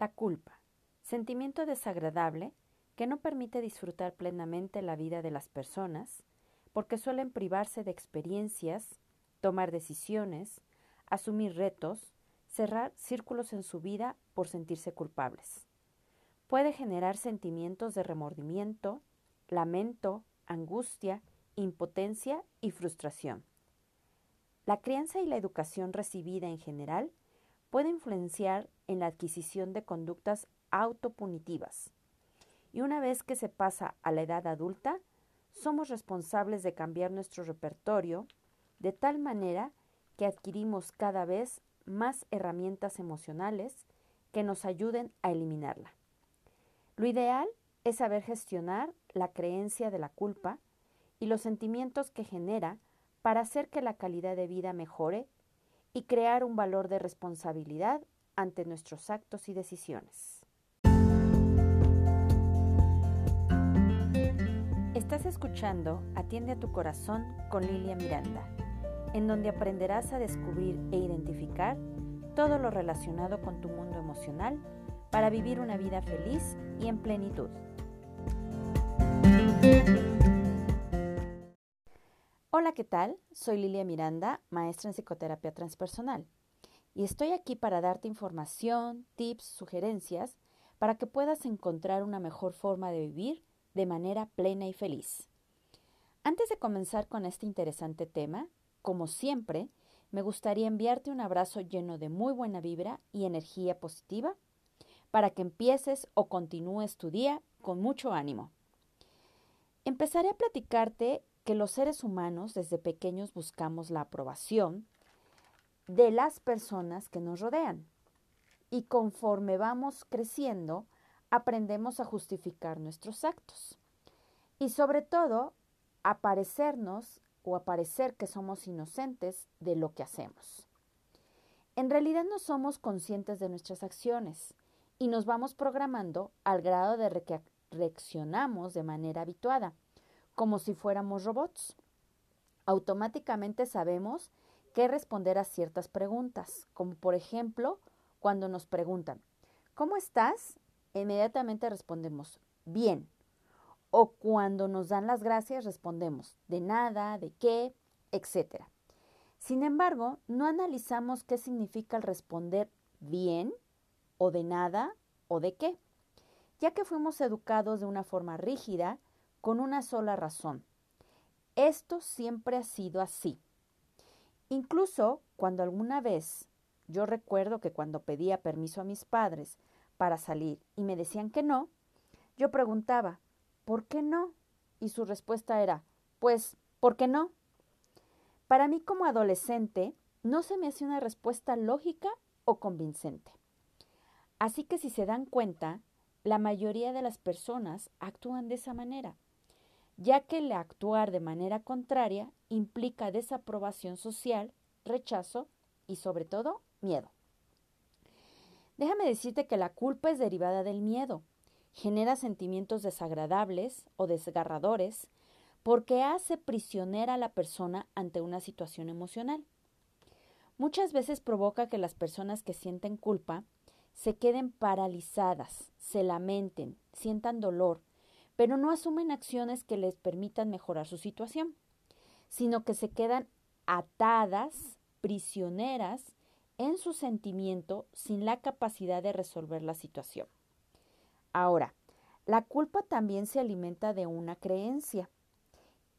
La culpa, sentimiento desagradable que no permite disfrutar plenamente la vida de las personas, porque suelen privarse de experiencias, tomar decisiones, asumir retos, cerrar círculos en su vida por sentirse culpables. Puede generar sentimientos de remordimiento, lamento, angustia, impotencia y frustración. La crianza y la educación recibida en general puede influenciar en la adquisición de conductas autopunitivas. Y una vez que se pasa a la edad adulta, somos responsables de cambiar nuestro repertorio de tal manera que adquirimos cada vez más herramientas emocionales que nos ayuden a eliminarla. Lo ideal es saber gestionar la creencia de la culpa y los sentimientos que genera para hacer que la calidad de vida mejore y crear un valor de responsabilidad ante nuestros actos y decisiones. Estás escuchando Atiende a tu corazón con Lilia Miranda, en donde aprenderás a descubrir e identificar todo lo relacionado con tu mundo emocional para vivir una vida feliz y en plenitud. Hola, ¿qué tal? Soy Lilia Miranda, maestra en psicoterapia transpersonal, y estoy aquí para darte información, tips, sugerencias para que puedas encontrar una mejor forma de vivir de manera plena y feliz. Antes de comenzar con este interesante tema, como siempre, me gustaría enviarte un abrazo lleno de muy buena vibra y energía positiva para que empieces o continúes tu día con mucho ánimo. Empezaré a platicarte que los seres humanos desde pequeños buscamos la aprobación de las personas que nos rodean. Y conforme vamos creciendo, aprendemos a justificar nuestros actos. Y sobre todo, a parecernos o a parecer que somos inocentes de lo que hacemos. En realidad no somos conscientes de nuestras acciones y nos vamos programando al grado de que reaccionamos de manera habituada como si fuéramos robots. Automáticamente sabemos qué responder a ciertas preguntas, como por ejemplo cuando nos preguntan, ¿cómo estás? Inmediatamente respondemos, bien. O cuando nos dan las gracias respondemos, de nada, de qué, etc. Sin embargo, no analizamos qué significa el responder bien o de nada o de qué, ya que fuimos educados de una forma rígida con una sola razón. Esto siempre ha sido así. Incluso cuando alguna vez, yo recuerdo que cuando pedía permiso a mis padres para salir y me decían que no, yo preguntaba, ¿por qué no? Y su respuesta era, pues, ¿por qué no? Para mí como adolescente, no se me hacía una respuesta lógica o convincente. Así que si se dan cuenta, la mayoría de las personas actúan de esa manera ya que el actuar de manera contraria implica desaprobación social, rechazo y sobre todo miedo. Déjame decirte que la culpa es derivada del miedo. Genera sentimientos desagradables o desgarradores porque hace prisionera a la persona ante una situación emocional. Muchas veces provoca que las personas que sienten culpa se queden paralizadas, se lamenten, sientan dolor, pero no asumen acciones que les permitan mejorar su situación, sino que se quedan atadas, prisioneras en su sentimiento sin la capacidad de resolver la situación. Ahora, la culpa también se alimenta de una creencia,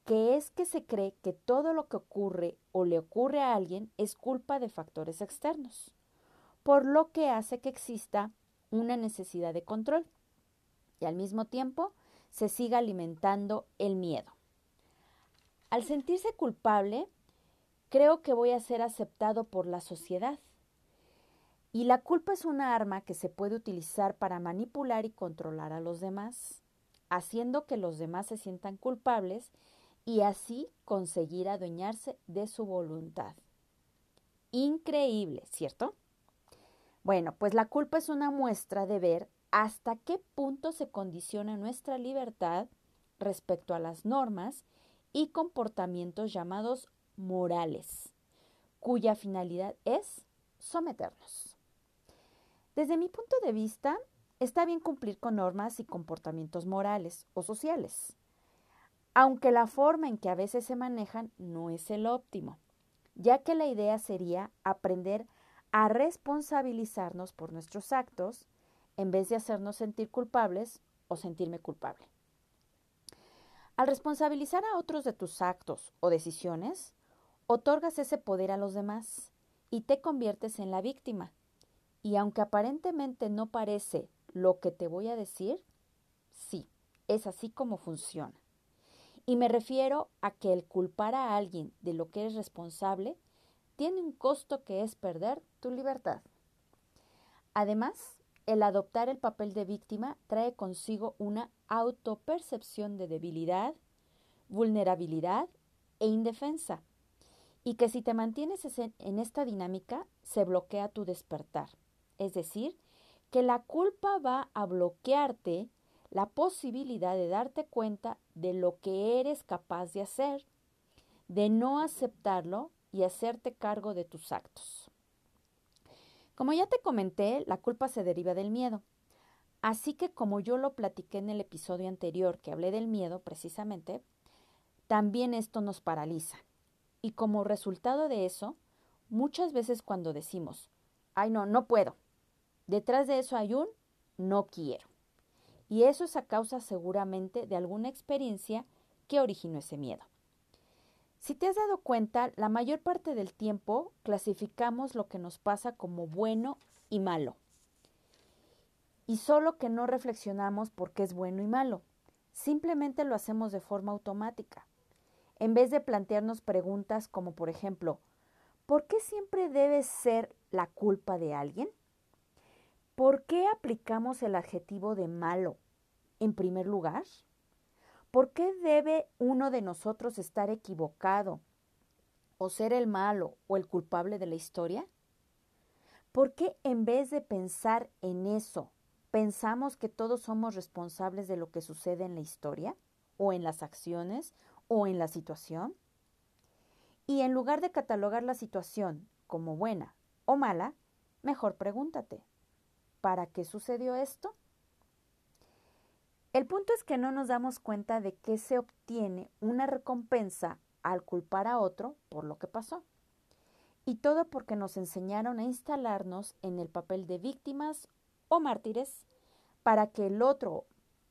que es que se cree que todo lo que ocurre o le ocurre a alguien es culpa de factores externos, por lo que hace que exista una necesidad de control y al mismo tiempo se siga alimentando el miedo. Al sentirse culpable, creo que voy a ser aceptado por la sociedad. Y la culpa es una arma que se puede utilizar para manipular y controlar a los demás, haciendo que los demás se sientan culpables y así conseguir adueñarse de su voluntad. Increíble, ¿cierto? Bueno, pues la culpa es una muestra de ver hasta qué punto se condiciona nuestra libertad respecto a las normas y comportamientos llamados morales, cuya finalidad es someternos. Desde mi punto de vista, está bien cumplir con normas y comportamientos morales o sociales, aunque la forma en que a veces se manejan no es el óptimo, ya que la idea sería aprender a responsabilizarnos por nuestros actos en vez de hacernos sentir culpables o sentirme culpable. Al responsabilizar a otros de tus actos o decisiones, otorgas ese poder a los demás y te conviertes en la víctima. Y aunque aparentemente no parece lo que te voy a decir, sí, es así como funciona. Y me refiero a que el culpar a alguien de lo que eres responsable tiene un costo que es perder tu libertad. Además, el adoptar el papel de víctima trae consigo una autopercepción de debilidad, vulnerabilidad e indefensa, y que si te mantienes en esta dinámica se bloquea tu despertar, es decir, que la culpa va a bloquearte la posibilidad de darte cuenta de lo que eres capaz de hacer, de no aceptarlo y hacerte cargo de tus actos. Como ya te comenté, la culpa se deriva del miedo. Así que como yo lo platiqué en el episodio anterior que hablé del miedo precisamente, también esto nos paraliza. Y como resultado de eso, muchas veces cuando decimos, ay no, no puedo, detrás de eso hay un no quiero. Y eso es a causa seguramente de alguna experiencia que originó ese miedo. Si te has dado cuenta, la mayor parte del tiempo clasificamos lo que nos pasa como bueno y malo. Y solo que no reflexionamos por qué es bueno y malo. Simplemente lo hacemos de forma automática. En vez de plantearnos preguntas como por ejemplo, ¿por qué siempre debe ser la culpa de alguien? ¿Por qué aplicamos el adjetivo de malo en primer lugar? ¿Por qué debe uno de nosotros estar equivocado o ser el malo o el culpable de la historia? ¿Por qué en vez de pensar en eso, pensamos que todos somos responsables de lo que sucede en la historia o en las acciones o en la situación? Y en lugar de catalogar la situación como buena o mala, mejor pregúntate, ¿para qué sucedió esto? El punto es que no nos damos cuenta de que se obtiene una recompensa al culpar a otro por lo que pasó. Y todo porque nos enseñaron a instalarnos en el papel de víctimas o mártires para que el otro,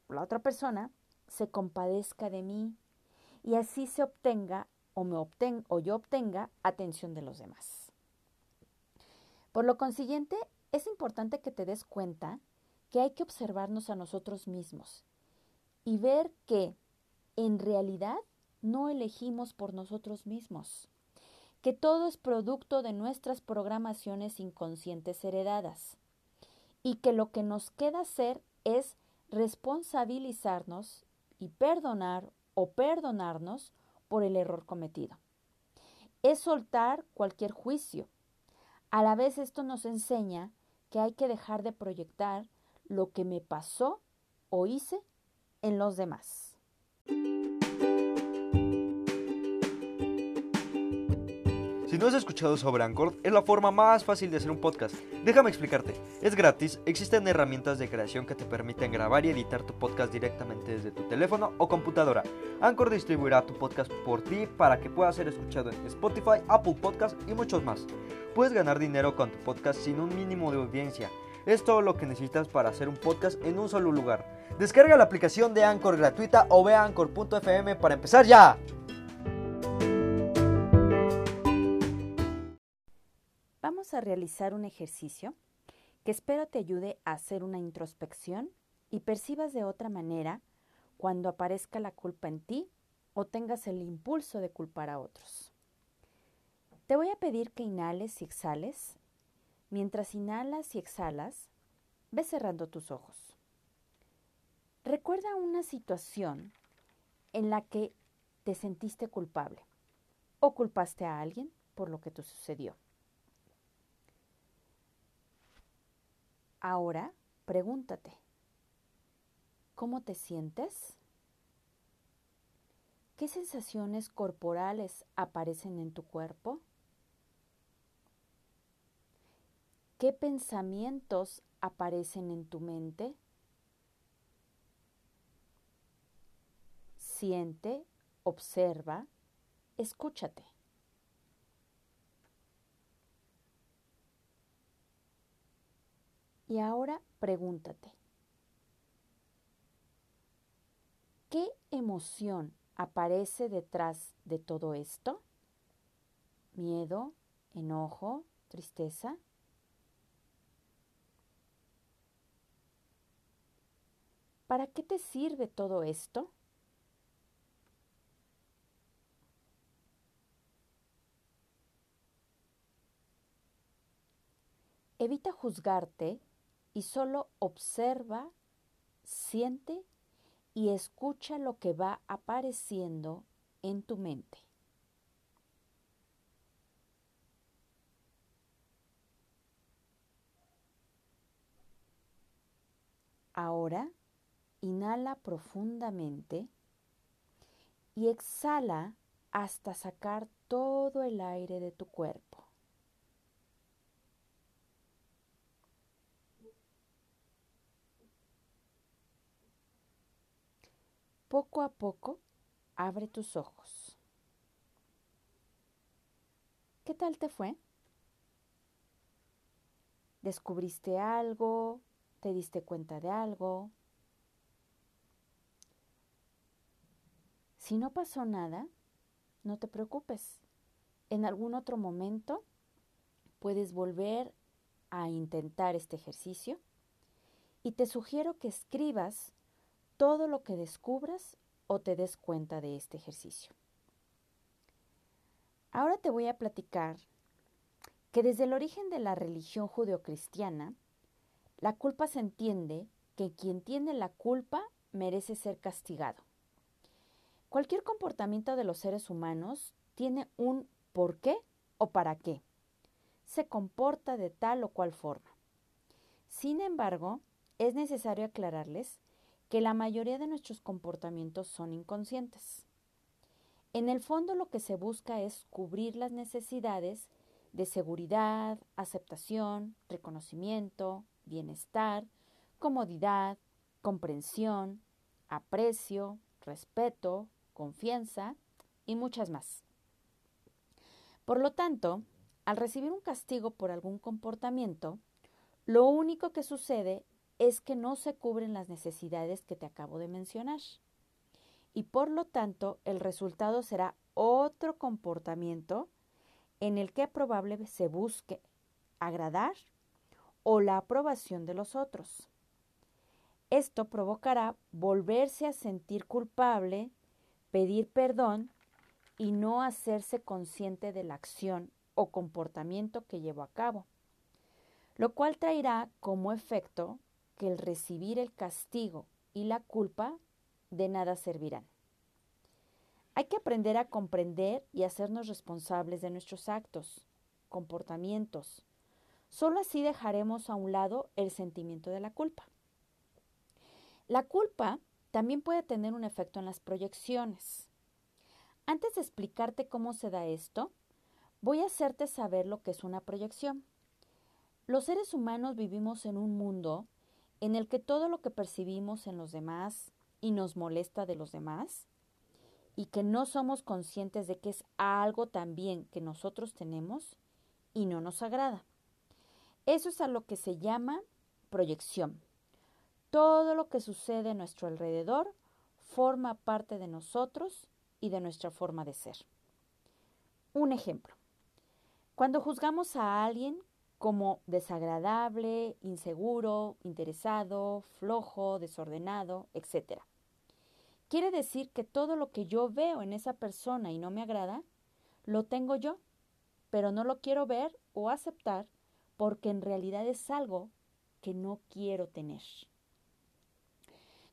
la otra persona, se compadezca de mí y así se obtenga o, me obten, o yo obtenga atención de los demás. Por lo consiguiente, es importante que te des cuenta que hay que observarnos a nosotros mismos y ver que en realidad no elegimos por nosotros mismos, que todo es producto de nuestras programaciones inconscientes heredadas y que lo que nos queda hacer es responsabilizarnos y perdonar o perdonarnos por el error cometido. Es soltar cualquier juicio. A la vez esto nos enseña que hay que dejar de proyectar lo que me pasó o hice en los demás. Si no has escuchado sobre Anchor, es la forma más fácil de hacer un podcast. Déjame explicarte. Es gratis, existen herramientas de creación que te permiten grabar y editar tu podcast directamente desde tu teléfono o computadora. Anchor distribuirá tu podcast por ti para que pueda ser escuchado en Spotify, Apple Podcast y muchos más. Puedes ganar dinero con tu podcast sin un mínimo de audiencia. Es todo lo que necesitas para hacer un podcast en un solo lugar. Descarga la aplicación de Anchor gratuita o ve a anchor.fm para empezar ya. Vamos a realizar un ejercicio que espero te ayude a hacer una introspección y percibas de otra manera cuando aparezca la culpa en ti o tengas el impulso de culpar a otros. Te voy a pedir que inhales y exhales Mientras inhalas y exhalas, ve cerrando tus ojos. Recuerda una situación en la que te sentiste culpable o culpaste a alguien por lo que te sucedió. Ahora pregúntate, ¿cómo te sientes? ¿Qué sensaciones corporales aparecen en tu cuerpo? ¿Qué pensamientos aparecen en tu mente? Siente, observa, escúchate. Y ahora pregúntate, ¿qué emoción aparece detrás de todo esto? ¿Miedo? ¿Enojo? ¿Tristeza? ¿Para qué te sirve todo esto? Evita juzgarte y solo observa, siente y escucha lo que va apareciendo en tu mente. Ahora, inhala profundamente y exhala hasta sacar todo el aire de tu cuerpo. Poco a poco, abre tus ojos. ¿Qué tal te fue? ¿Descubriste algo? ¿Te diste cuenta de algo? Si no pasó nada, no te preocupes. En algún otro momento puedes volver a intentar este ejercicio y te sugiero que escribas todo lo que descubras o te des cuenta de este ejercicio. Ahora te voy a platicar que desde el origen de la religión judeocristiana, la culpa se entiende que quien tiene la culpa merece ser castigado. Cualquier comportamiento de los seres humanos tiene un por qué o para qué. Se comporta de tal o cual forma. Sin embargo, es necesario aclararles que la mayoría de nuestros comportamientos son inconscientes. En el fondo lo que se busca es cubrir las necesidades de seguridad, aceptación, reconocimiento, bienestar, comodidad, comprensión, aprecio, respeto, confianza y muchas más. Por lo tanto, al recibir un castigo por algún comportamiento, lo único que sucede es que no se cubren las necesidades que te acabo de mencionar. Y por lo tanto, el resultado será otro comportamiento en el que probable se busque agradar o la aprobación de los otros. Esto provocará volverse a sentir culpable, pedir perdón y no hacerse consciente de la acción o comportamiento que llevó a cabo, lo cual traerá como efecto que el recibir el castigo y la culpa de nada servirán. Hay que aprender a comprender y hacernos responsables de nuestros actos, comportamientos. Solo así dejaremos a un lado el sentimiento de la culpa. La culpa también puede tener un efecto en las proyecciones. Antes de explicarte cómo se da esto, voy a hacerte saber lo que es una proyección. Los seres humanos vivimos en un mundo en el que todo lo que percibimos en los demás y nos molesta de los demás, y que no somos conscientes de que es algo también que nosotros tenemos y no nos agrada. Eso es a lo que se llama proyección. Todo lo que sucede a nuestro alrededor forma parte de nosotros y de nuestra forma de ser. Un ejemplo. Cuando juzgamos a alguien como desagradable, inseguro, interesado, flojo, desordenado, etc. Quiere decir que todo lo que yo veo en esa persona y no me agrada, lo tengo yo, pero no lo quiero ver o aceptar porque en realidad es algo que no quiero tener.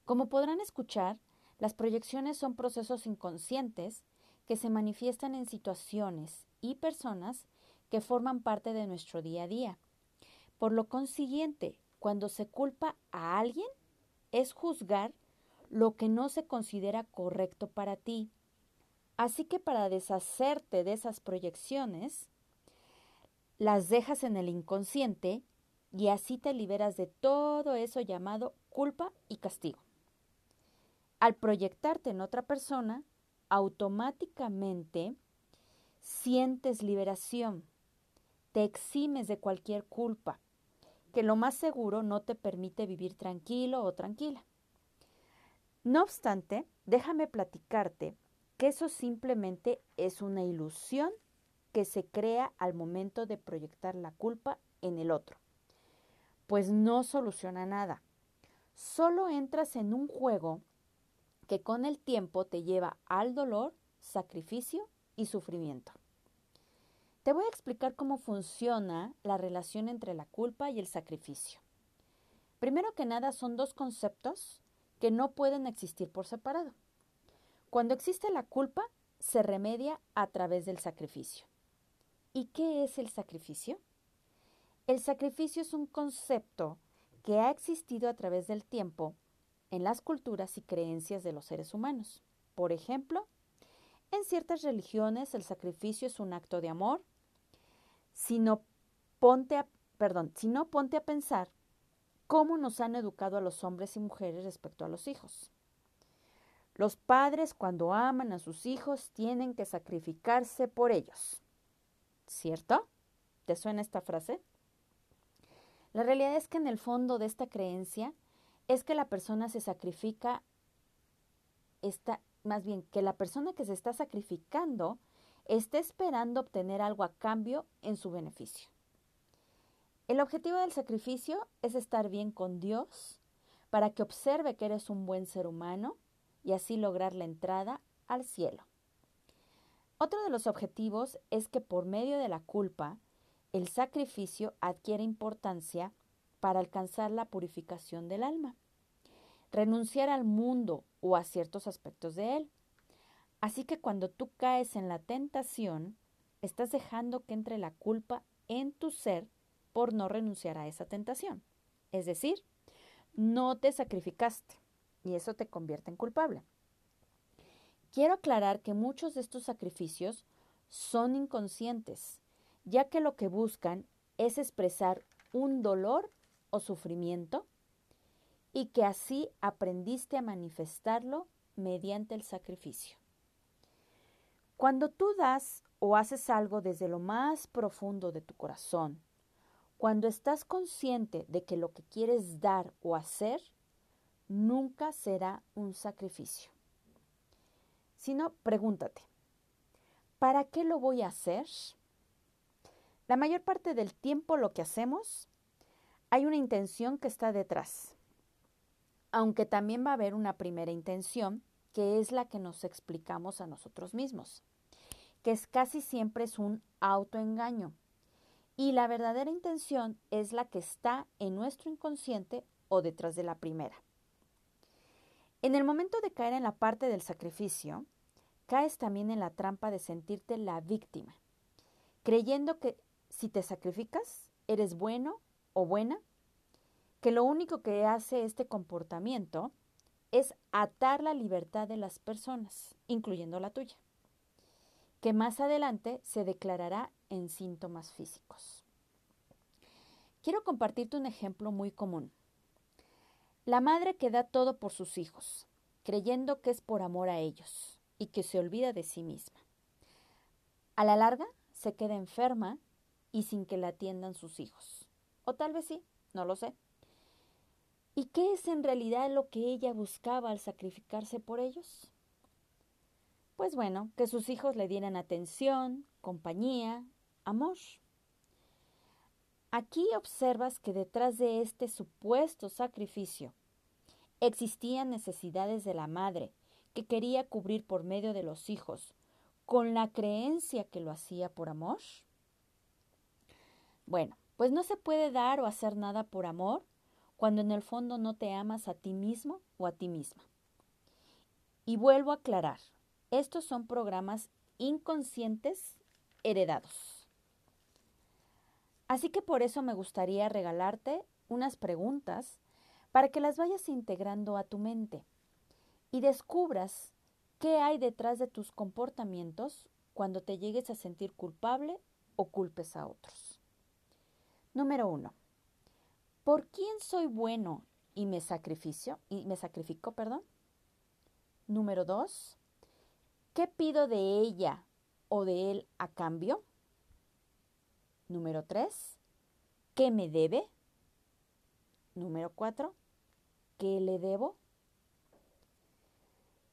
Como podrán escuchar, las proyecciones son procesos inconscientes que se manifiestan en situaciones y personas que forman parte de nuestro día a día. Por lo consiguiente, cuando se culpa a alguien, es juzgar lo que no se considera correcto para ti. Así que para deshacerte de esas proyecciones, las dejas en el inconsciente y así te liberas de todo eso llamado culpa y castigo. Al proyectarte en otra persona, automáticamente sientes liberación, te eximes de cualquier culpa, que lo más seguro no te permite vivir tranquilo o tranquila. No obstante, déjame platicarte que eso simplemente es una ilusión que se crea al momento de proyectar la culpa en el otro, pues no soluciona nada. Solo entras en un juego que con el tiempo te lleva al dolor, sacrificio y sufrimiento. Te voy a explicar cómo funciona la relación entre la culpa y el sacrificio. Primero que nada son dos conceptos que no pueden existir por separado. Cuando existe la culpa, se remedia a través del sacrificio. ¿Y qué es el sacrificio? El sacrificio es un concepto que ha existido a través del tiempo en las culturas y creencias de los seres humanos. Por ejemplo, en ciertas religiones el sacrificio es un acto de amor. Si no ponte a, perdón, si no ponte a pensar cómo nos han educado a los hombres y mujeres respecto a los hijos. Los padres cuando aman a sus hijos tienen que sacrificarse por ellos. ¿Cierto? ¿Te suena esta frase? La realidad es que en el fondo de esta creencia es que la persona se sacrifica, está, más bien que la persona que se está sacrificando está esperando obtener algo a cambio en su beneficio. El objetivo del sacrificio es estar bien con Dios para que observe que eres un buen ser humano y así lograr la entrada al cielo. Otro de los objetivos es que por medio de la culpa, el sacrificio adquiere importancia para alcanzar la purificación del alma, renunciar al mundo o a ciertos aspectos de él. Así que cuando tú caes en la tentación, estás dejando que entre la culpa en tu ser por no renunciar a esa tentación. Es decir, no te sacrificaste y eso te convierte en culpable. Quiero aclarar que muchos de estos sacrificios son inconscientes, ya que lo que buscan es expresar un dolor o sufrimiento y que así aprendiste a manifestarlo mediante el sacrificio. Cuando tú das o haces algo desde lo más profundo de tu corazón, cuando estás consciente de que lo que quieres dar o hacer nunca será un sacrificio. Sino, pregúntate, ¿para qué lo voy a hacer? La mayor parte del tiempo lo que hacemos, hay una intención que está detrás, aunque también va a haber una primera intención, que es la que nos explicamos a nosotros mismos, que es casi siempre es un autoengaño y la verdadera intención es la que está en nuestro inconsciente o detrás de la primera. En el momento de caer en la parte del sacrificio, caes también en la trampa de sentirte la víctima, creyendo que si te sacrificas, eres bueno o buena, que lo único que hace este comportamiento es atar la libertad de las personas, incluyendo la tuya, que más adelante se declarará en síntomas físicos. Quiero compartirte un ejemplo muy común. La madre que da todo por sus hijos, creyendo que es por amor a ellos y que se olvida de sí misma. A la larga se queda enferma y sin que la atiendan sus hijos. O tal vez sí, no lo sé. ¿Y qué es en realidad lo que ella buscaba al sacrificarse por ellos? Pues bueno, que sus hijos le dieran atención, compañía, amor. Aquí observas que detrás de este supuesto sacrificio existían necesidades de la madre que quería cubrir por medio de los hijos, con la creencia que lo hacía por amor. Bueno, pues no se puede dar o hacer nada por amor cuando en el fondo no te amas a ti mismo o a ti misma. Y vuelvo a aclarar, estos son programas inconscientes heredados. Así que por eso me gustaría regalarte unas preguntas para que las vayas integrando a tu mente y descubras qué hay detrás de tus comportamientos cuando te llegues a sentir culpable o culpes a otros. Número uno. ¿Por quién soy bueno y me sacrificio y me sacrifico, perdón? Número dos, ¿qué pido de ella o de él a cambio? Número tres, ¿qué me debe? Número cuatro, ¿qué le debo?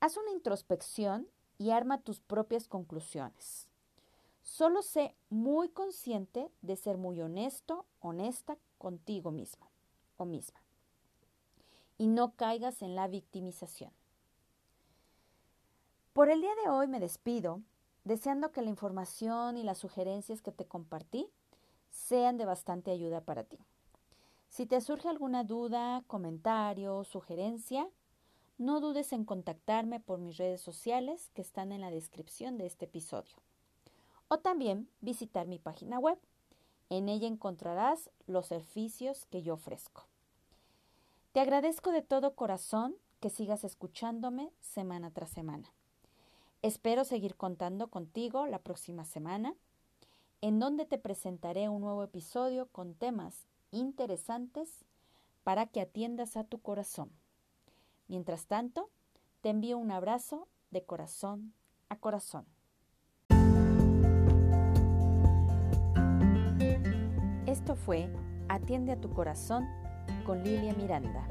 Haz una introspección y arma tus propias conclusiones. Solo sé muy consciente de ser muy honesto, honesta contigo mismo o misma. Y no caigas en la victimización. Por el día de hoy me despido, deseando que la información y las sugerencias que te compartí sean de bastante ayuda para ti. Si te surge alguna duda, comentario, sugerencia, no dudes en contactarme por mis redes sociales que están en la descripción de este episodio. O también visitar mi página web. En ella encontrarás los servicios que yo ofrezco. Te agradezco de todo corazón que sigas escuchándome semana tras semana. Espero seguir contando contigo la próxima semana, en donde te presentaré un nuevo episodio con temas interesantes para que atiendas a tu corazón. Mientras tanto, te envío un abrazo de corazón a corazón. Esto fue Atiende a tu corazón con Lilia Miranda.